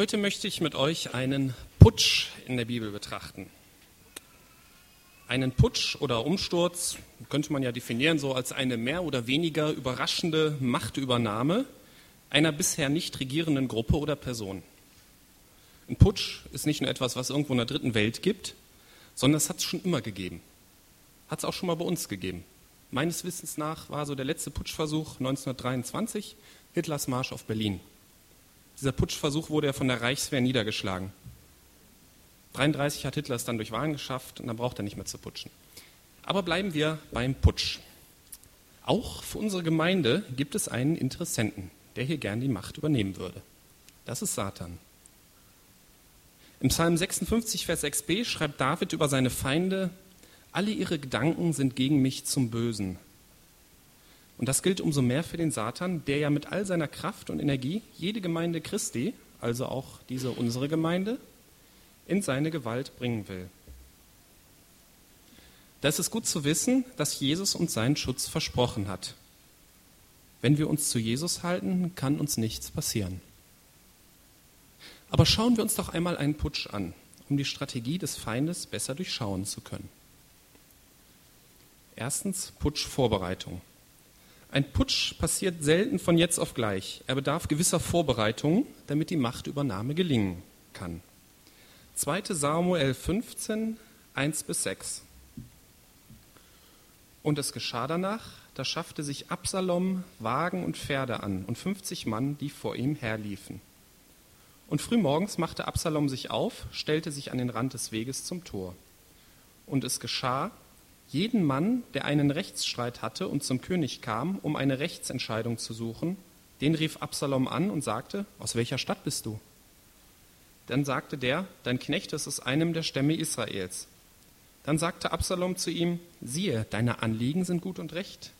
Heute möchte ich mit euch einen Putsch in der Bibel betrachten. Einen Putsch oder Umsturz könnte man ja definieren so als eine mehr oder weniger überraschende Machtübernahme einer bisher nicht regierenden Gruppe oder Person. Ein Putsch ist nicht nur etwas, was irgendwo in der dritten Welt gibt, sondern es hat es schon immer gegeben. Hat es auch schon mal bei uns gegeben. Meines Wissens nach war so der letzte Putschversuch 1923 Hitlers Marsch auf Berlin. Dieser Putschversuch wurde ja von der Reichswehr niedergeschlagen. 1933 hat Hitler es dann durch Wahlen geschafft und dann braucht er nicht mehr zu putschen. Aber bleiben wir beim Putsch. Auch für unsere Gemeinde gibt es einen Interessenten, der hier gern die Macht übernehmen würde. Das ist Satan. Im Psalm 56, Vers 6b schreibt David über seine Feinde, alle ihre Gedanken sind gegen mich zum Bösen. Und das gilt umso mehr für den Satan, der ja mit all seiner Kraft und Energie jede Gemeinde Christi, also auch diese unsere Gemeinde, in seine Gewalt bringen will. Da ist es gut zu wissen, dass Jesus uns seinen Schutz versprochen hat. Wenn wir uns zu Jesus halten, kann uns nichts passieren. Aber schauen wir uns doch einmal einen Putsch an, um die Strategie des Feindes besser durchschauen zu können. Erstens Putschvorbereitung. Ein Putsch passiert selten von jetzt auf gleich. Er bedarf gewisser Vorbereitungen, damit die Machtübernahme gelingen kann. 2. Samuel 15, 1 bis 6. Und es geschah danach, da schaffte sich Absalom Wagen und Pferde an und 50 Mann, die vor ihm herliefen. Und frühmorgens machte Absalom sich auf, stellte sich an den Rand des Weges zum Tor. Und es geschah, jeden Mann, der einen Rechtsstreit hatte und zum König kam, um eine Rechtsentscheidung zu suchen, den rief Absalom an und sagte, aus welcher Stadt bist du? Dann sagte der, dein Knecht ist aus einem der Stämme Israels. Dann sagte Absalom zu ihm, siehe, deine Anliegen sind gut und recht,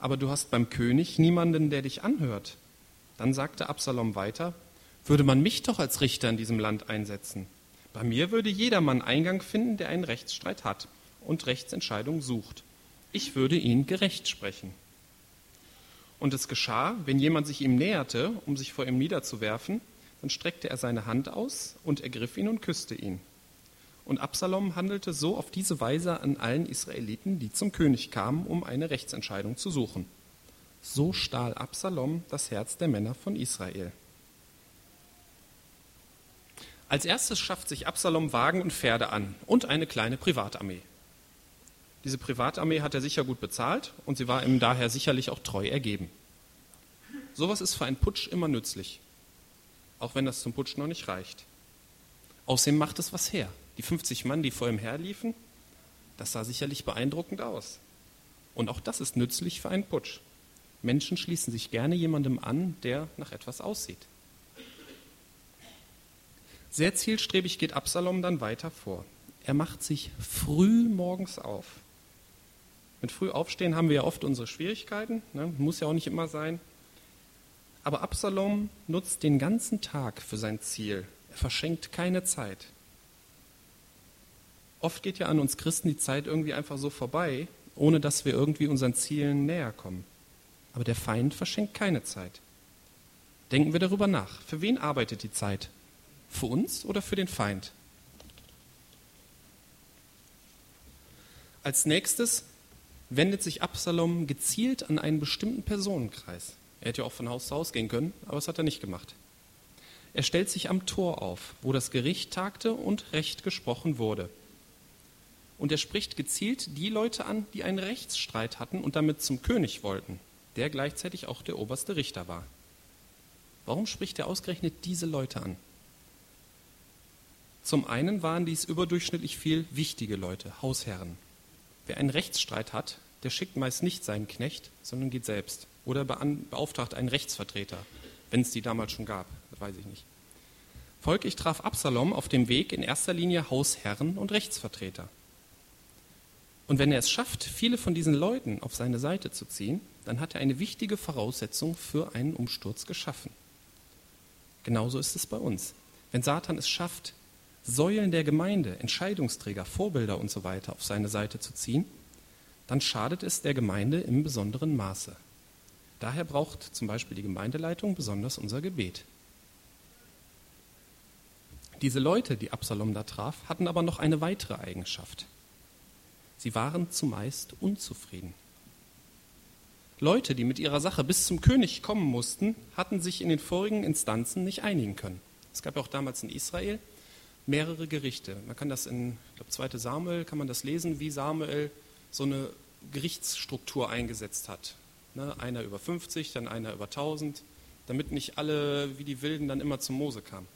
aber du hast beim König niemanden, der dich anhört. Dann sagte Absalom weiter, würde man mich doch als Richter in diesem Land einsetzen. Bei mir würde jedermann Eingang finden, der einen Rechtsstreit hat und Rechtsentscheidung sucht. Ich würde ihn gerecht sprechen. Und es geschah, wenn jemand sich ihm näherte, um sich vor ihm niederzuwerfen, dann streckte er seine Hand aus und ergriff ihn und küsste ihn. Und Absalom handelte so auf diese Weise an allen Israeliten, die zum König kamen, um eine Rechtsentscheidung zu suchen. So stahl Absalom das Herz der Männer von Israel. Als erstes schafft sich Absalom Wagen und Pferde an und eine kleine Privatarmee. Diese Privatarmee hat er sicher gut bezahlt und sie war ihm daher sicherlich auch treu ergeben. Sowas ist für einen Putsch immer nützlich auch wenn das zum Putsch noch nicht reicht. Außerdem macht es was her. Die 50 Mann, die vor ihm herliefen, das sah sicherlich beeindruckend aus. Und auch das ist nützlich für einen Putsch. Menschen schließen sich gerne jemandem an, der nach etwas aussieht. Sehr zielstrebig geht Absalom dann weiter vor. Er macht sich früh morgens auf. Mit früh aufstehen haben wir ja oft unsere Schwierigkeiten, ne? muss ja auch nicht immer sein. Aber Absalom nutzt den ganzen Tag für sein Ziel. Er verschenkt keine Zeit. Oft geht ja an uns Christen die Zeit irgendwie einfach so vorbei, ohne dass wir irgendwie unseren Zielen näher kommen. Aber der Feind verschenkt keine Zeit. Denken wir darüber nach. Für wen arbeitet die Zeit? Für uns oder für den Feind? Als nächstes wendet sich Absalom gezielt an einen bestimmten Personenkreis. Er hätte ja auch von Haus zu Haus gehen können, aber das hat er nicht gemacht. Er stellt sich am Tor auf, wo das Gericht tagte und Recht gesprochen wurde. Und er spricht gezielt die Leute an, die einen Rechtsstreit hatten und damit zum König wollten, der gleichzeitig auch der oberste Richter war. Warum spricht er ausgerechnet diese Leute an? Zum einen waren dies überdurchschnittlich viel wichtige Leute, Hausherren. Wer einen Rechtsstreit hat, der schickt meist nicht seinen Knecht, sondern geht selbst oder beauftragt einen Rechtsvertreter, wenn es die damals schon gab, das weiß ich nicht. Folglich traf Absalom auf dem Weg in erster Linie Hausherren und Rechtsvertreter. Und wenn er es schafft, viele von diesen Leuten auf seine Seite zu ziehen, dann hat er eine wichtige Voraussetzung für einen Umsturz geschaffen. Genauso ist es bei uns. Wenn Satan es schafft, Säulen der Gemeinde, Entscheidungsträger, Vorbilder und so weiter auf seine Seite zu ziehen, dann schadet es der Gemeinde im besonderen Maße. Daher braucht zum Beispiel die Gemeindeleitung besonders unser Gebet. Diese Leute, die Absalom da traf, hatten aber noch eine weitere Eigenschaft. Sie waren zumeist unzufrieden. Leute, die mit ihrer Sache bis zum König kommen mussten, hatten sich in den vorigen Instanzen nicht einigen können. Es gab ja auch damals in Israel mehrere Gerichte. Man kann das in, ich glaube, 2. Samuel, kann man das lesen, wie Samuel so eine Gerichtsstruktur eingesetzt hat. Ne, einer über 50, dann einer über 1000, damit nicht alle wie die Wilden dann immer zum Mose kamen.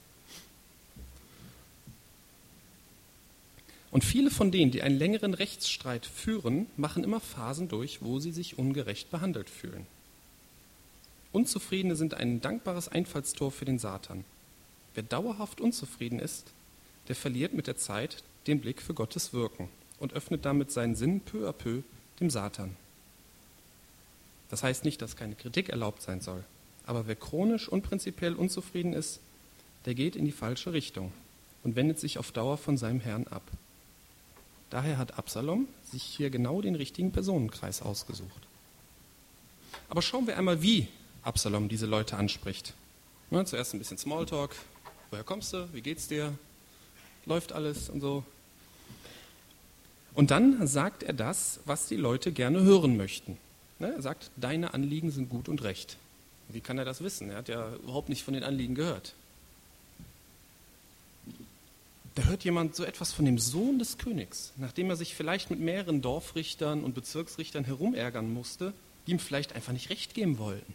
Und viele von denen, die einen längeren Rechtsstreit führen, machen immer Phasen durch, wo sie sich ungerecht behandelt fühlen. Unzufriedene sind ein dankbares Einfallstor für den Satan. Wer dauerhaft unzufrieden ist, der verliert mit der Zeit den Blick für Gottes Wirken und öffnet damit seinen Sinn peu à peu dem Satan. Das heißt nicht, dass keine Kritik erlaubt sein soll, aber wer chronisch und prinzipiell unzufrieden ist, der geht in die falsche Richtung und wendet sich auf Dauer von seinem Herrn ab. Daher hat Absalom sich hier genau den richtigen Personenkreis ausgesucht. Aber schauen wir einmal, wie Absalom diese Leute anspricht. Ja, zuerst ein bisschen Smalltalk. Woher kommst du? Wie geht's dir? Läuft alles und so. Und dann sagt er das, was die Leute gerne hören möchten. Ne, er sagt, deine Anliegen sind gut und recht. Wie kann er das wissen? Er hat ja überhaupt nicht von den Anliegen gehört da hört jemand so etwas von dem Sohn des Königs, nachdem er sich vielleicht mit mehreren Dorfrichtern und Bezirksrichtern herumärgern musste, die ihm vielleicht einfach nicht recht geben wollten.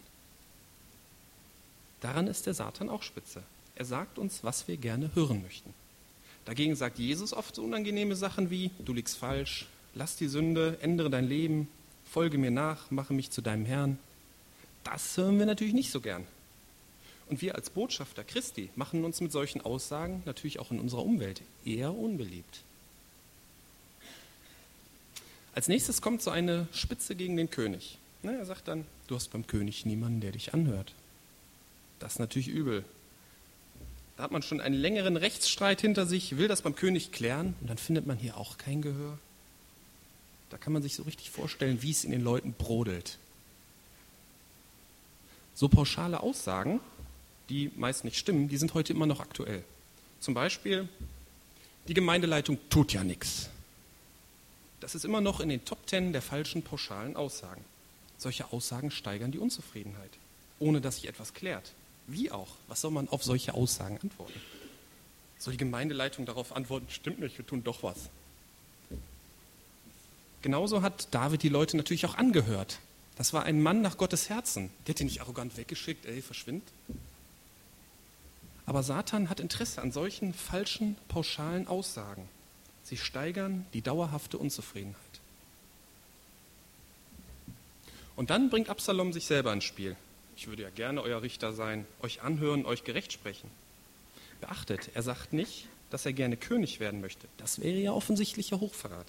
Daran ist der Satan auch spitze. Er sagt uns, was wir gerne hören möchten. Dagegen sagt Jesus oft so unangenehme Sachen wie, du liegst falsch, lass die Sünde, ändere dein Leben, folge mir nach, mache mich zu deinem Herrn. Das hören wir natürlich nicht so gern. Und wir als Botschafter Christi machen uns mit solchen Aussagen natürlich auch in unserer Umwelt eher unbeliebt. Als nächstes kommt so eine Spitze gegen den König. er sagt dann, du hast beim König niemanden, der dich anhört. Das ist natürlich übel. Da hat man schon einen längeren Rechtsstreit hinter sich, will das beim König klären und dann findet man hier auch kein Gehör. Da kann man sich so richtig vorstellen, wie es in den Leuten brodelt. So pauschale Aussagen die meist nicht stimmen, die sind heute immer noch aktuell. Zum Beispiel, die Gemeindeleitung tut ja nichts. Das ist immer noch in den Top Ten der falschen pauschalen Aussagen. Solche Aussagen steigern die Unzufriedenheit, ohne dass sich etwas klärt. Wie auch? Was soll man auf solche Aussagen antworten? Soll die Gemeindeleitung darauf antworten, stimmt nicht, wir tun doch was? Genauso hat David die Leute natürlich auch angehört. Das war ein Mann nach Gottes Herzen. Der hat ihn nicht arrogant weggeschickt, ey, verschwind. Aber Satan hat Interesse an solchen falschen, pauschalen Aussagen. Sie steigern die dauerhafte Unzufriedenheit. Und dann bringt Absalom sich selber ins Spiel. Ich würde ja gerne euer Richter sein, euch anhören, euch gerecht sprechen. Beachtet, er sagt nicht, dass er gerne König werden möchte. Das wäre ja offensichtlicher Hochverrat.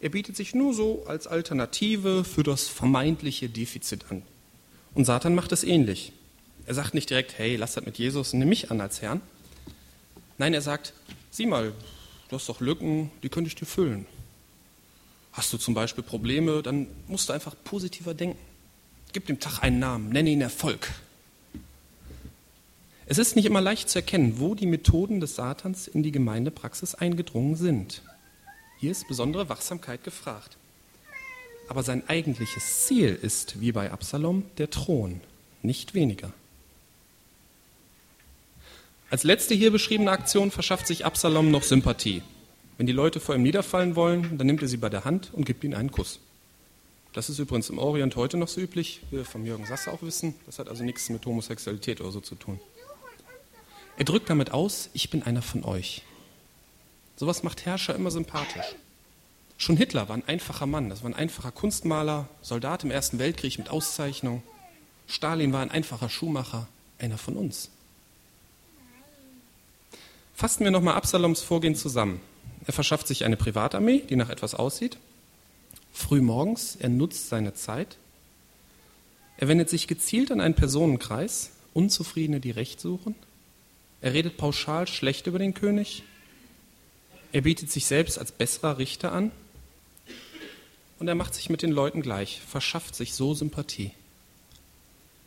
Er bietet sich nur so als Alternative für das vermeintliche Defizit an. Und Satan macht es ähnlich. Er sagt nicht direkt, hey, lass das mit Jesus nimm mich an als Herrn. Nein, er sagt, sieh mal, du hast doch Lücken, die könnte ich dir füllen. Hast du zum Beispiel Probleme, dann musst du einfach positiver denken. Gib dem Tag einen Namen, nenne ihn Erfolg. Es ist nicht immer leicht zu erkennen, wo die Methoden des Satans in die Gemeindepraxis eingedrungen sind. Hier ist besondere Wachsamkeit gefragt. Aber sein eigentliches Ziel ist, wie bei Absalom, der Thron, nicht weniger. Als letzte hier beschriebene Aktion verschafft sich Absalom noch Sympathie. Wenn die Leute vor ihm niederfallen wollen, dann nimmt er sie bei der Hand und gibt ihnen einen Kuss. Das ist übrigens im Orient heute noch so üblich, wie wir von Jürgen Sasse auch wissen. Das hat also nichts mit Homosexualität oder so zu tun. Er drückt damit aus, ich bin einer von euch. Sowas macht Herrscher immer sympathisch. Schon Hitler war ein einfacher Mann, das war ein einfacher Kunstmaler, Soldat im Ersten Weltkrieg mit Auszeichnung. Stalin war ein einfacher Schuhmacher, einer von uns. Fassen wir nochmal Absaloms Vorgehen zusammen. Er verschafft sich eine Privatarmee, die nach etwas aussieht. Früh morgens, er nutzt seine Zeit. Er wendet sich gezielt an einen Personenkreis, Unzufriedene, die Recht suchen. Er redet pauschal schlecht über den König. Er bietet sich selbst als besserer Richter an. Und er macht sich mit den Leuten gleich, verschafft sich so Sympathie.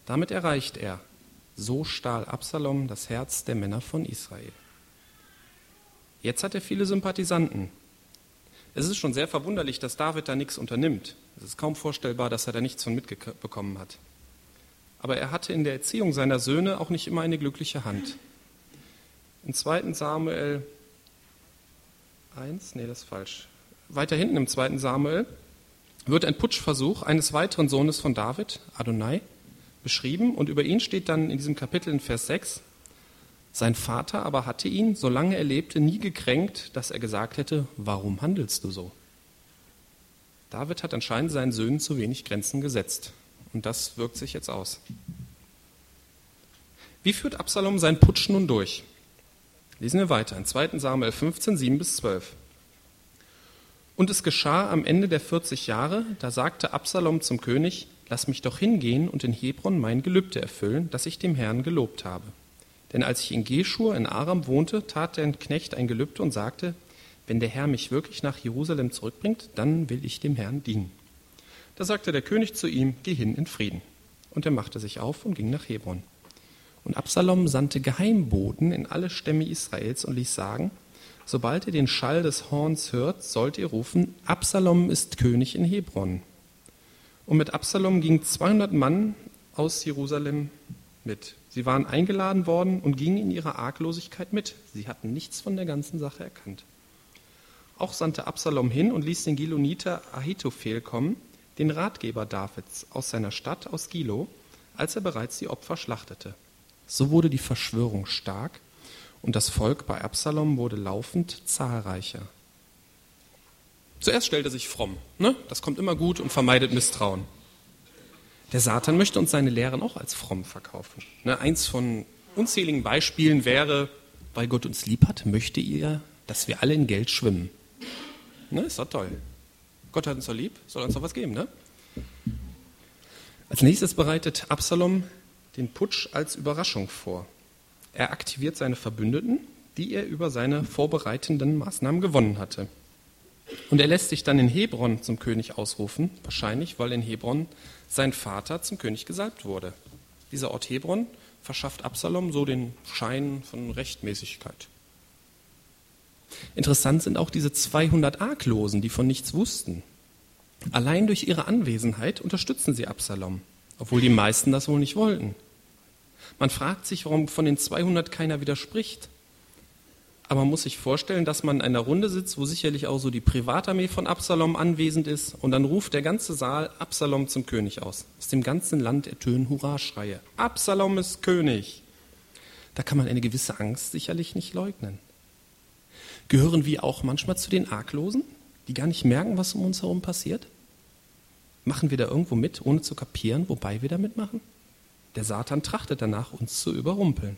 Damit erreicht er, so stahl Absalom das Herz der Männer von Israel. Jetzt hat er viele Sympathisanten. Es ist schon sehr verwunderlich, dass David da nichts unternimmt. Es ist kaum vorstellbar, dass er da nichts von mitbekommen hat. Aber er hatte in der Erziehung seiner Söhne auch nicht immer eine glückliche Hand. In 2. Samuel 1, nee, das ist falsch. Weiter hinten im 2. Samuel wird ein Putschversuch eines weiteren Sohnes von David, Adonai, beschrieben und über ihn steht dann in diesem Kapitel in Vers 6, sein Vater aber hatte ihn, solange er lebte, nie gekränkt, dass er gesagt hätte, warum handelst du so? David hat anscheinend seinen Söhnen zu wenig Grenzen gesetzt. Und das wirkt sich jetzt aus. Wie führt Absalom seinen Putsch nun durch? Lesen wir weiter in 2 Samuel 15, 7 bis 12. Und es geschah am Ende der 40 Jahre, da sagte Absalom zum König, lass mich doch hingehen und in Hebron mein Gelübde erfüllen, das ich dem Herrn gelobt habe. Denn als ich in Geschur in Aram wohnte, tat der Knecht ein Gelübde und sagte, wenn der Herr mich wirklich nach Jerusalem zurückbringt, dann will ich dem Herrn dienen. Da sagte der König zu ihm, geh hin in Frieden. Und er machte sich auf und ging nach Hebron. Und Absalom sandte Geheimboten in alle Stämme Israels und ließ sagen, sobald ihr den Schall des Horns hört, sollt ihr rufen, Absalom ist König in Hebron. Und mit Absalom gingen 200 Mann aus Jerusalem mit. Sie waren eingeladen worden und gingen in ihrer Arglosigkeit mit. Sie hatten nichts von der ganzen Sache erkannt. Auch sandte Absalom hin und ließ den Giloniter Ahitophel kommen, den Ratgeber Davids aus seiner Stadt aus Gilo, als er bereits die Opfer schlachtete. So wurde die Verschwörung stark und das Volk bei Absalom wurde laufend zahlreicher. Zuerst stellt er sich fromm, ne? das kommt immer gut und vermeidet Misstrauen. Der Satan möchte uns seine Lehren auch als fromm verkaufen. Ne? Eins von unzähligen Beispielen wäre, weil Gott uns lieb hat, möchte er, dass wir alle in Geld schwimmen. Ne? Ist doch toll. Gott hat uns so lieb, soll uns doch was geben, ne? Als nächstes bereitet Absalom den Putsch als Überraschung vor. Er aktiviert seine Verbündeten, die er über seine vorbereitenden Maßnahmen gewonnen hatte. Und er lässt sich dann in Hebron zum König ausrufen, wahrscheinlich weil in Hebron sein Vater zum König gesalbt wurde. Dieser Ort Hebron verschafft Absalom so den Schein von Rechtmäßigkeit. Interessant sind auch diese 200 Arglosen, die von nichts wussten. Allein durch ihre Anwesenheit unterstützen sie Absalom, obwohl die meisten das wohl nicht wollten. Man fragt sich, warum von den 200 keiner widerspricht. Aber man muss sich vorstellen, dass man in einer Runde sitzt, wo sicherlich auch so die Privatarmee von Absalom anwesend ist, und dann ruft der ganze Saal Absalom zum König aus. Aus dem ganzen Land ertönen Hurraschreie. Absalom ist König. Da kann man eine gewisse Angst sicherlich nicht leugnen. Gehören wir auch manchmal zu den Arglosen, die gar nicht merken, was um uns herum passiert? Machen wir da irgendwo mit, ohne zu kapieren, wobei wir da mitmachen? Der Satan trachtet danach, uns zu überrumpeln.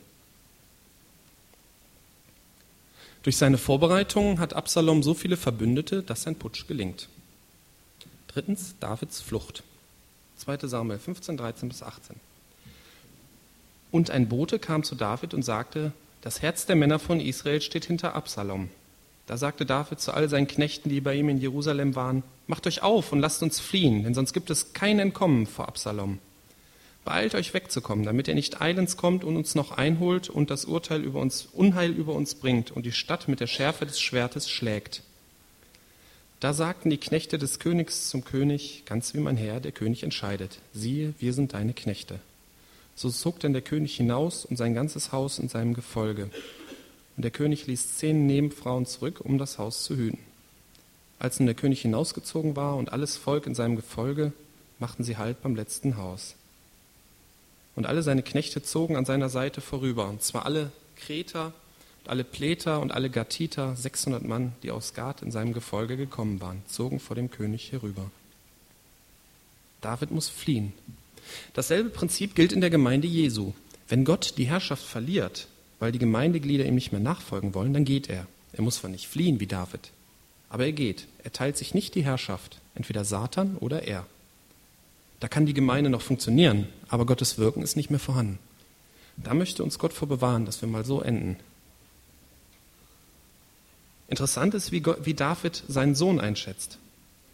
Durch seine Vorbereitungen hat Absalom so viele Verbündete, dass sein Putsch gelingt. Drittens Davids Flucht. 2. Samuel 15, 13 bis 18. Und ein Bote kam zu David und sagte, das Herz der Männer von Israel steht hinter Absalom. Da sagte David zu all seinen Knechten, die bei ihm in Jerusalem waren, Macht euch auf und lasst uns fliehen, denn sonst gibt es kein Entkommen vor Absalom. Beeilt euch wegzukommen, damit er nicht eilends kommt und uns noch einholt und das Urteil über uns, Unheil über uns bringt und die Stadt mit der Schärfe des Schwertes schlägt. Da sagten die Knechte des Königs zum König, ganz wie mein Herr, der König entscheidet, siehe, wir sind deine Knechte. So zog denn der König hinaus und sein ganzes Haus in seinem Gefolge. Und der König ließ zehn Nebenfrauen zurück, um das Haus zu hüten. Als nun der König hinausgezogen war und alles Volk in seinem Gefolge, machten sie Halt beim letzten Haus. Und alle seine Knechte zogen an seiner Seite vorüber, und zwar alle Kreter, alle Pleter und alle Gatiter, 600 Mann, die aus Gad in seinem Gefolge gekommen waren, zogen vor dem König herüber. David muss fliehen. Dasselbe Prinzip gilt in der Gemeinde Jesu. Wenn Gott die Herrschaft verliert, weil die Gemeindeglieder ihm nicht mehr nachfolgen wollen, dann geht er. Er muss zwar nicht fliehen wie David, aber er geht. Er teilt sich nicht die Herrschaft, entweder Satan oder er. Da kann die Gemeinde noch funktionieren, aber Gottes Wirken ist nicht mehr vorhanden. Da möchte uns Gott vor bewahren, dass wir mal so enden. Interessant ist, wie, Gott, wie David seinen Sohn einschätzt.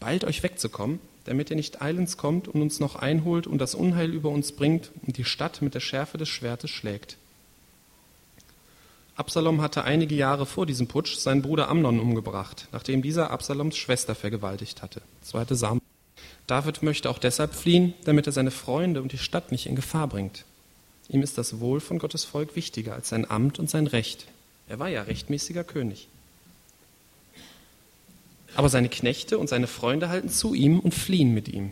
Bald euch wegzukommen, damit er nicht eilends kommt und uns noch einholt und das Unheil über uns bringt und die Stadt mit der Schärfe des Schwertes schlägt. Absalom hatte einige Jahre vor diesem Putsch seinen Bruder Amnon umgebracht, nachdem dieser Absaloms Schwester vergewaltigt hatte. 2. Samuel. David möchte auch deshalb fliehen, damit er seine Freunde und die Stadt nicht in Gefahr bringt. Ihm ist das Wohl von Gottes Volk wichtiger als sein Amt und sein Recht. Er war ja rechtmäßiger König. Aber seine Knechte und seine Freunde halten zu ihm und fliehen mit ihm.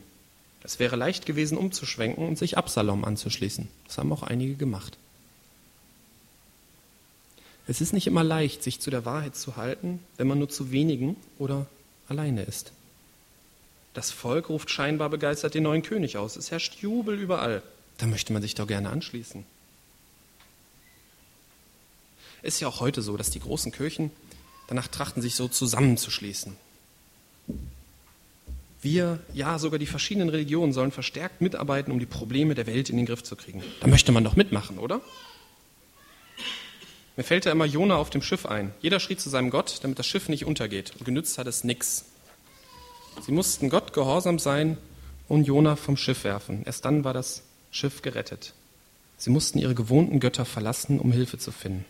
Es wäre leicht gewesen, umzuschwenken und sich Absalom anzuschließen. Das haben auch einige gemacht. Es ist nicht immer leicht, sich zu der Wahrheit zu halten, wenn man nur zu wenigen oder alleine ist. Das Volk ruft scheinbar begeistert den neuen König aus. Es herrscht Jubel überall. Da möchte man sich doch gerne anschließen. Ist ja auch heute so, dass die großen Kirchen danach trachten, sich so zusammenzuschließen. Wir, ja, sogar die verschiedenen Religionen sollen verstärkt mitarbeiten, um die Probleme der Welt in den Griff zu kriegen. Da möchte man doch mitmachen, oder? Mir fällt da immer Jona auf dem Schiff ein. Jeder schrie zu seinem Gott, damit das Schiff nicht untergeht. Und genützt hat es nichts. Sie mussten Gott gehorsam sein und Jona vom Schiff werfen. Erst dann war das Schiff gerettet. Sie mussten ihre gewohnten Götter verlassen, um Hilfe zu finden.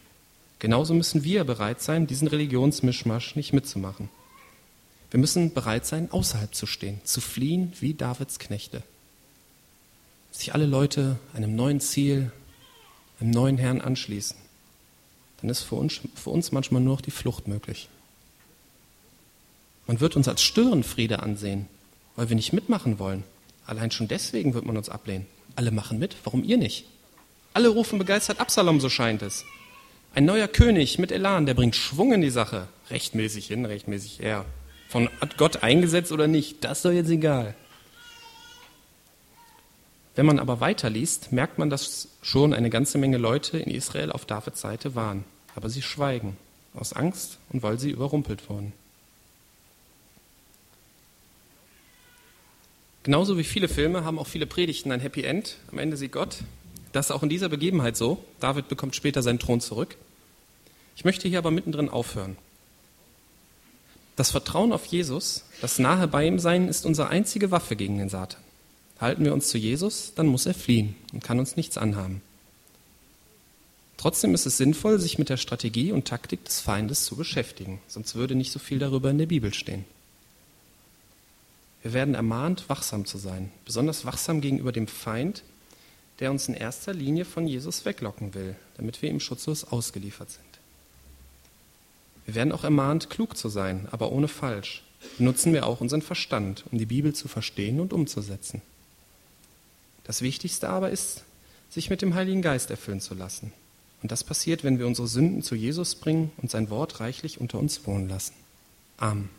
Genauso müssen wir bereit sein, diesen Religionsmischmasch nicht mitzumachen. Wir müssen bereit sein, außerhalb zu stehen, zu fliehen wie Davids Knechte. Sich alle Leute einem neuen Ziel, einem neuen Herrn anschließen dann ist für uns, für uns manchmal nur noch die Flucht möglich. Man wird uns als Störenfriede ansehen, weil wir nicht mitmachen wollen. Allein schon deswegen wird man uns ablehnen. Alle machen mit, warum ihr nicht? Alle rufen begeistert Absalom, so scheint es. Ein neuer König mit Elan, der bringt Schwung in die Sache. Rechtmäßig hin, rechtmäßig her. Von Gott eingesetzt oder nicht, das ist doch jetzt egal. Wenn man aber weiterliest, merkt man, dass schon eine ganze Menge Leute in Israel auf Davids Seite waren. Aber sie schweigen, aus Angst und weil sie überrumpelt wurden. Genauso wie viele Filme haben auch viele Predigten ein Happy End. Am Ende sieht Gott. Das ist auch in dieser Begebenheit so. David bekommt später seinen Thron zurück. Ich möchte hier aber mittendrin aufhören. Das Vertrauen auf Jesus, das nahe bei ihm sein, ist unsere einzige Waffe gegen den Satan. Halten wir uns zu Jesus, dann muss er fliehen und kann uns nichts anhaben. Trotzdem ist es sinnvoll, sich mit der Strategie und Taktik des Feindes zu beschäftigen, sonst würde nicht so viel darüber in der Bibel stehen. Wir werden ermahnt, wachsam zu sein, besonders wachsam gegenüber dem Feind, der uns in erster Linie von Jesus weglocken will, damit wir ihm schutzlos ausgeliefert sind. Wir werden auch ermahnt, klug zu sein, aber ohne falsch. Benutzen wir auch unseren Verstand, um die Bibel zu verstehen und umzusetzen. Das Wichtigste aber ist, sich mit dem Heiligen Geist erfüllen zu lassen. Und das passiert, wenn wir unsere Sünden zu Jesus bringen und sein Wort reichlich unter uns wohnen lassen. Amen.